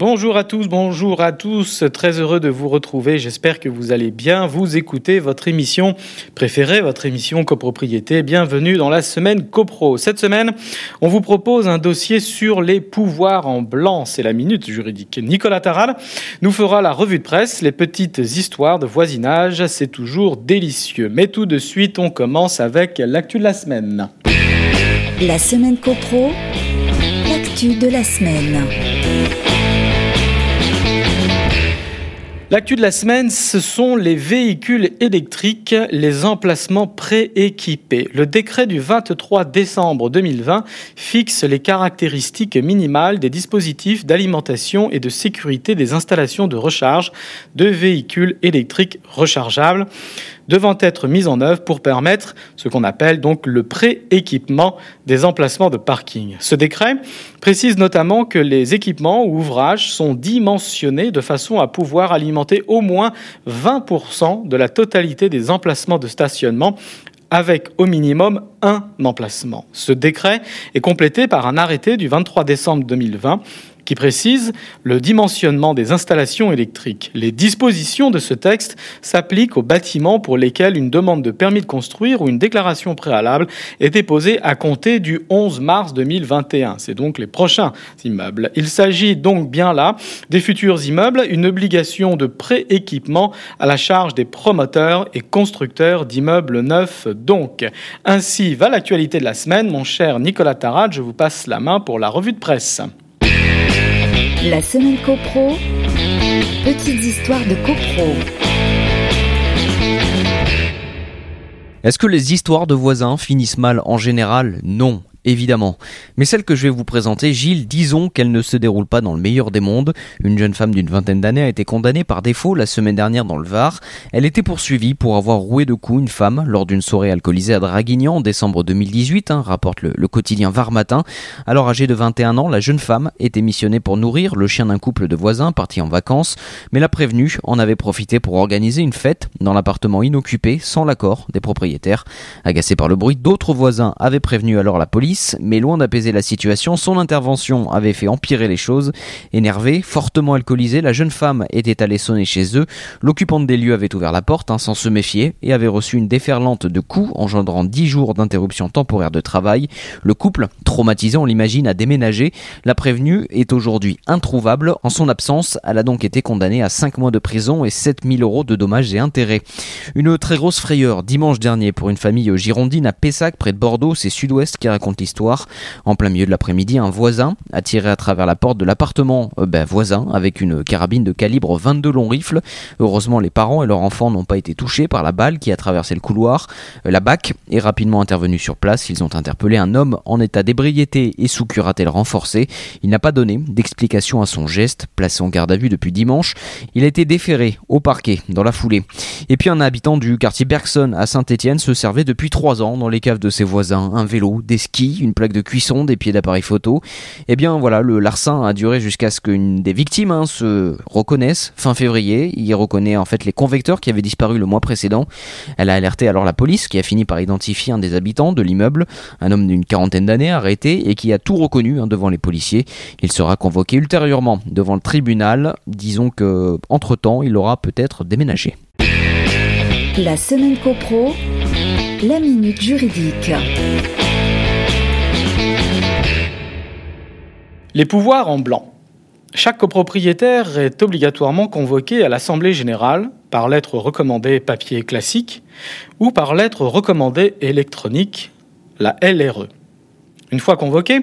Bonjour à tous, bonjour à tous, très heureux de vous retrouver. J'espère que vous allez bien. Vous écouter votre émission préférée, votre émission copropriété. Bienvenue dans la semaine copro. Cette semaine, on vous propose un dossier sur les pouvoirs en blanc. C'est la minute juridique. Nicolas Taral nous fera la revue de presse, les petites histoires de voisinage. C'est toujours délicieux. Mais tout de suite, on commence avec l'actu de la semaine. La semaine copro, l'actu de la semaine. L'actu de la semaine, ce sont les véhicules électriques, les emplacements prééquipés. Le décret du 23 décembre 2020 fixe les caractéristiques minimales des dispositifs d'alimentation et de sécurité des installations de recharge de véhicules électriques rechargeables devant être mise en œuvre pour permettre ce qu'on appelle donc le pré-équipement des emplacements de parking. Ce décret précise notamment que les équipements ou ouvrages sont dimensionnés de façon à pouvoir alimenter au moins 20% de la totalité des emplacements de stationnement avec au minimum un emplacement. Ce décret est complété par un arrêté du 23 décembre 2020 qui précise le dimensionnement des installations électriques. Les dispositions de ce texte s'appliquent aux bâtiments pour lesquels une demande de permis de construire ou une déclaration préalable est déposée à compter du 11 mars 2021. C'est donc les prochains immeubles. Il s'agit donc bien là des futurs immeubles, une obligation de prééquipement à la charge des promoteurs et constructeurs d'immeubles neufs donc. Ainsi va l'actualité de la semaine. Mon cher Nicolas Tarad, je vous passe la main pour la revue de presse. La semaine copro, petites histoires de copro. Est-ce que les histoires de voisins finissent mal en général? Non évidemment. Mais celle que je vais vous présenter, Gilles, disons qu'elle ne se déroule pas dans le meilleur des mondes. Une jeune femme d'une vingtaine d'années a été condamnée par défaut la semaine dernière dans le Var. Elle était poursuivie pour avoir roué de coups une femme lors d'une soirée alcoolisée à Draguignan en décembre 2018, hein, rapporte le, quotidien Var Matin. Alors âgée de 21 ans, la jeune femme était missionnée pour nourrir le chien d'un couple de voisins partis en vacances, mais la prévenue en avait profité pour organiser une fête dans l'appartement inoccupé sans l'accord des propriétaires. Agacée par le bruit, d'autres voisins avaient prévenu alors la police mais loin d'apaiser la situation, son intervention avait fait empirer les choses. Énervée, fortement alcoolisée, la jeune femme était allée sonner chez eux. L'occupante des lieux avait ouvert la porte hein, sans se méfier et avait reçu une déferlante de coups engendrant 10 jours d'interruption temporaire de travail. Le couple, traumatisé, on l'imagine, a déménagé. La prévenue est aujourd'hui introuvable. En son absence, elle a donc été condamnée à 5 mois de prison et 7000 euros de dommages et intérêts. Une très grosse frayeur dimanche dernier pour une famille girondine à Pessac, près de Bordeaux, c'est Sud-Ouest qui raconte En plein milieu de l'après-midi, un voisin a tiré à travers la porte de l'appartement euh, ben, voisin avec une carabine de calibre 22 long rifle. Heureusement, les parents et leurs enfants n'ont pas été touchés par la balle qui a traversé le couloir. Euh, la BAC est rapidement intervenue sur place. Ils ont interpellé un homme en état d'ébriété et sous curatelle renforcée. Il n'a pas donné d'explication à son geste. Placé en garde à vue depuis dimanche, il a été déféré au parquet dans la foulée. Et puis un habitant du quartier Bergson à Saint-Étienne se servait depuis trois ans dans les caves de ses voisins. Un vélo, des skis, une plaque de cuisson, des pieds d'appareil photo. Eh bien voilà, le larcin a duré jusqu'à ce qu'une des victimes hein, se reconnaisse fin février. Il reconnaît en fait les convecteurs qui avaient disparu le mois précédent. Elle a alerté alors la police qui a fini par identifier un des habitants de l'immeuble, un homme d'une quarantaine d'années arrêté et qui a tout reconnu hein, devant les policiers. Il sera convoqué ultérieurement devant le tribunal. Disons que entre temps, il aura peut-être déménagé. La semaine copro, la minute juridique. Les pouvoirs en blanc. Chaque copropriétaire est obligatoirement convoqué à l'Assemblée générale par lettre recommandée papier classique ou par lettre recommandée électronique, la LRE. Une fois convoqué,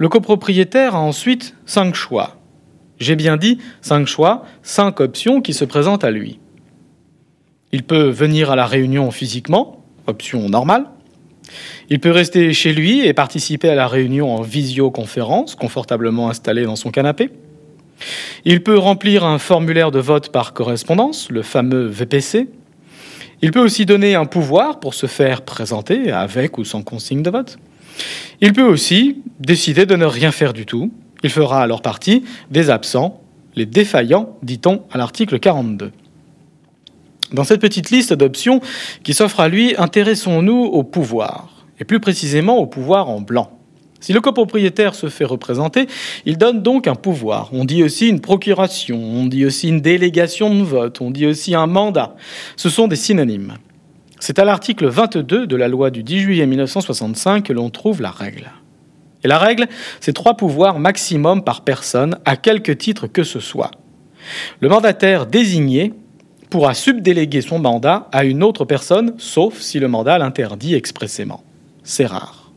le copropriétaire a ensuite cinq choix. J'ai bien dit cinq choix, cinq options qui se présentent à lui. Il peut venir à la réunion physiquement, option normale. Il peut rester chez lui et participer à la réunion en visioconférence, confortablement installé dans son canapé. Il peut remplir un formulaire de vote par correspondance, le fameux VPC. Il peut aussi donner un pouvoir pour se faire présenter avec ou sans consigne de vote. Il peut aussi décider de ne rien faire du tout. Il fera alors partie des absents, les défaillants, dit-on à l'article 42. Dans cette petite liste d'options qui s'offre à lui, intéressons-nous au pouvoir, et plus précisément au pouvoir en blanc. Si le copropriétaire se fait représenter, il donne donc un pouvoir. On dit aussi une procuration, on dit aussi une délégation de vote, on dit aussi un mandat. Ce sont des synonymes. C'est à l'article 22 de la loi du 10 juillet 1965 que l'on trouve la règle. Et la règle, c'est trois pouvoirs maximum par personne, à quelque titre que ce soit. Le mandataire désigné pourra subdéléguer son mandat à une autre personne, sauf si le mandat l'interdit expressément. C'est rare.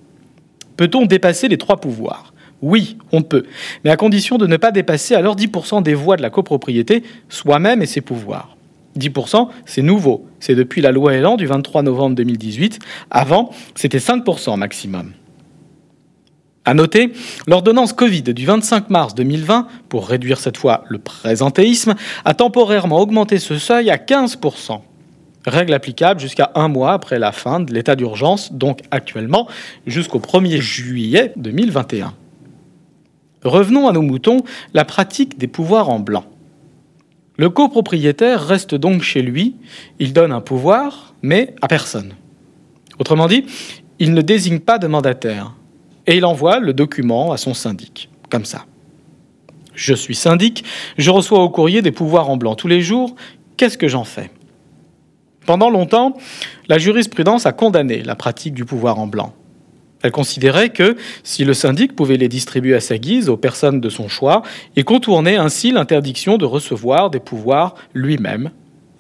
Peut-on dépasser les trois pouvoirs? Oui, on peut, mais à condition de ne pas dépasser alors 10% des voix de la copropriété, soi-même et ses pouvoirs. 10%, c'est nouveau. C'est depuis la loi Elan du 23 novembre 2018. Avant, c'était 5% maximum. À noter, l'ordonnance Covid du 25 mars 2020, pour réduire cette fois le présentéisme, a temporairement augmenté ce seuil à 15%. Règle applicable jusqu'à un mois après la fin de l'état d'urgence, donc actuellement jusqu'au 1er juillet 2021. Revenons à nos moutons, la pratique des pouvoirs en blanc. Le copropriétaire reste donc chez lui, il donne un pouvoir, mais à personne. Autrement dit, il ne désigne pas de mandataire et il envoie le document à son syndic, comme ça. Je suis syndic, je reçois au courrier des pouvoirs en blanc tous les jours, qu'est-ce que j'en fais? Pendant longtemps, la jurisprudence a condamné la pratique du pouvoir en blanc. Elle considérait que si le syndic pouvait les distribuer à sa guise aux personnes de son choix, il contournait ainsi l'interdiction de recevoir des pouvoirs lui-même,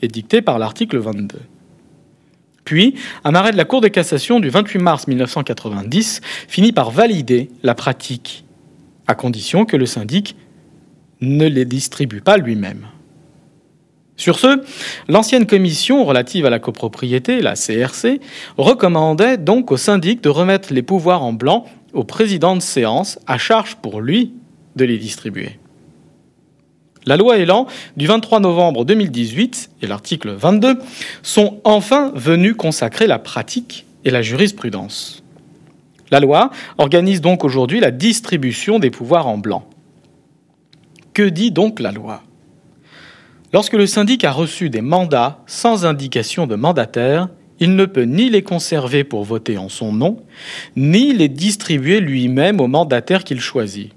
édictée par l'article 22. Puis, un arrêt de la Cour de cassation du 28 mars 1990 finit par valider la pratique, à condition que le syndic ne les distribue pas lui-même. Sur ce, l'ancienne commission relative à la copropriété, la CRC, recommandait donc au syndic de remettre les pouvoirs en blanc au président de séance, à charge pour lui de les distribuer. La loi Elan du 23 novembre 2018 et l'article 22 sont enfin venus consacrer la pratique et la jurisprudence. La loi organise donc aujourd'hui la distribution des pouvoirs en blanc. Que dit donc la loi? Lorsque le syndic a reçu des mandats sans indication de mandataire, il ne peut ni les conserver pour voter en son nom, ni les distribuer lui-même au mandataire qu'il choisit.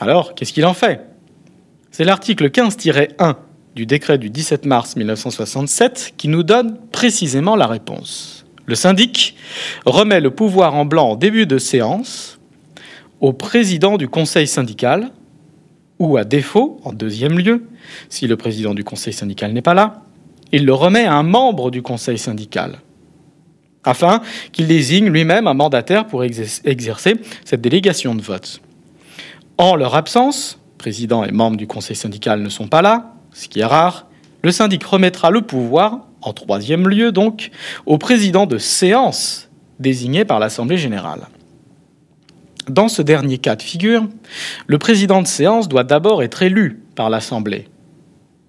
Alors, qu'est-ce qu'il en fait? C'est l'article 15-1 du décret du 17 mars 1967 qui nous donne précisément la réponse. Le syndic remet le pouvoir en blanc en début de séance au président du conseil syndical ou à défaut, en deuxième lieu, si le président du conseil syndical n'est pas là, il le remet à un membre du conseil syndical afin qu'il désigne lui-même un mandataire pour exercer cette délégation de vote. En leur absence, président et membres du conseil syndical ne sont pas là, ce qui est rare, le syndic remettra le pouvoir, en troisième lieu donc, au président de séance désigné par l'Assemblée générale. Dans ce dernier cas de figure, le président de séance doit d'abord être élu par l'Assemblée.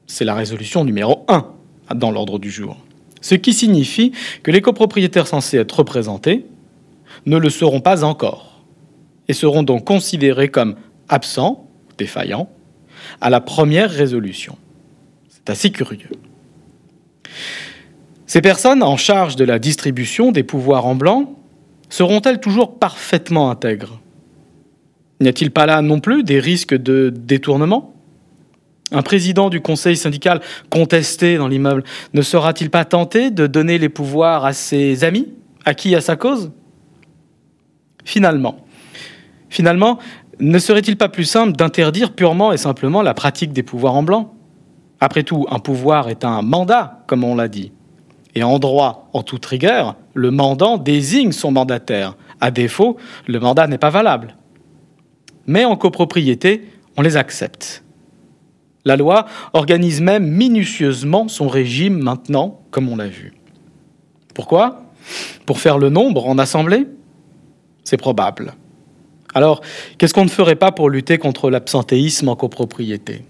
C'est la résolution numéro 1 dans l'ordre du jour. Ce qui signifie que les copropriétaires censés être représentés ne le seront pas encore et seront donc considérés comme absents défaillant à la première résolution. C'est assez curieux. Ces personnes en charge de la distribution des pouvoirs en blanc seront-elles toujours parfaitement intègres? N'y a-t-il pas là non plus des risques de détournement? Un président du conseil syndical contesté dans l'immeuble ne sera-t-il pas tenté de donner les pouvoirs à ses amis, à qui à sa cause? Finalement, finalement, ne serait-il pas plus simple d'interdire purement et simplement la pratique des pouvoirs en blanc? Après tout, un pouvoir est un mandat, comme on l'a dit. Et en droit, en toute rigueur, le mandant désigne son mandataire. À défaut, le mandat n'est pas valable. Mais en copropriété, on les accepte. La loi organise même minutieusement son régime maintenant, comme on l'a vu. Pourquoi? Pour faire le nombre en assemblée? C'est probable. Alors, qu'est-ce qu'on ne ferait pas pour lutter contre l'absentéisme en copropriété?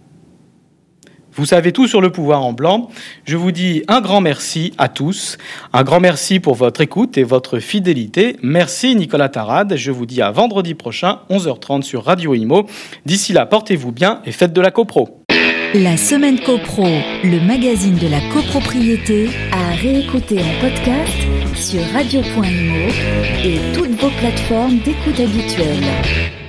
Vous savez tout sur le pouvoir en blanc. Je vous dis un grand merci à tous. Un grand merci pour votre écoute et votre fidélité. Merci Nicolas Tarade. Je vous dis à vendredi prochain, 11h30 sur Radio Imo. D'ici là, portez-vous bien et faites de la copro. La semaine copro, le magazine de la copropriété, à réécouter en podcast sur radio.imo et toutes vos plateformes d'écoute habituelles.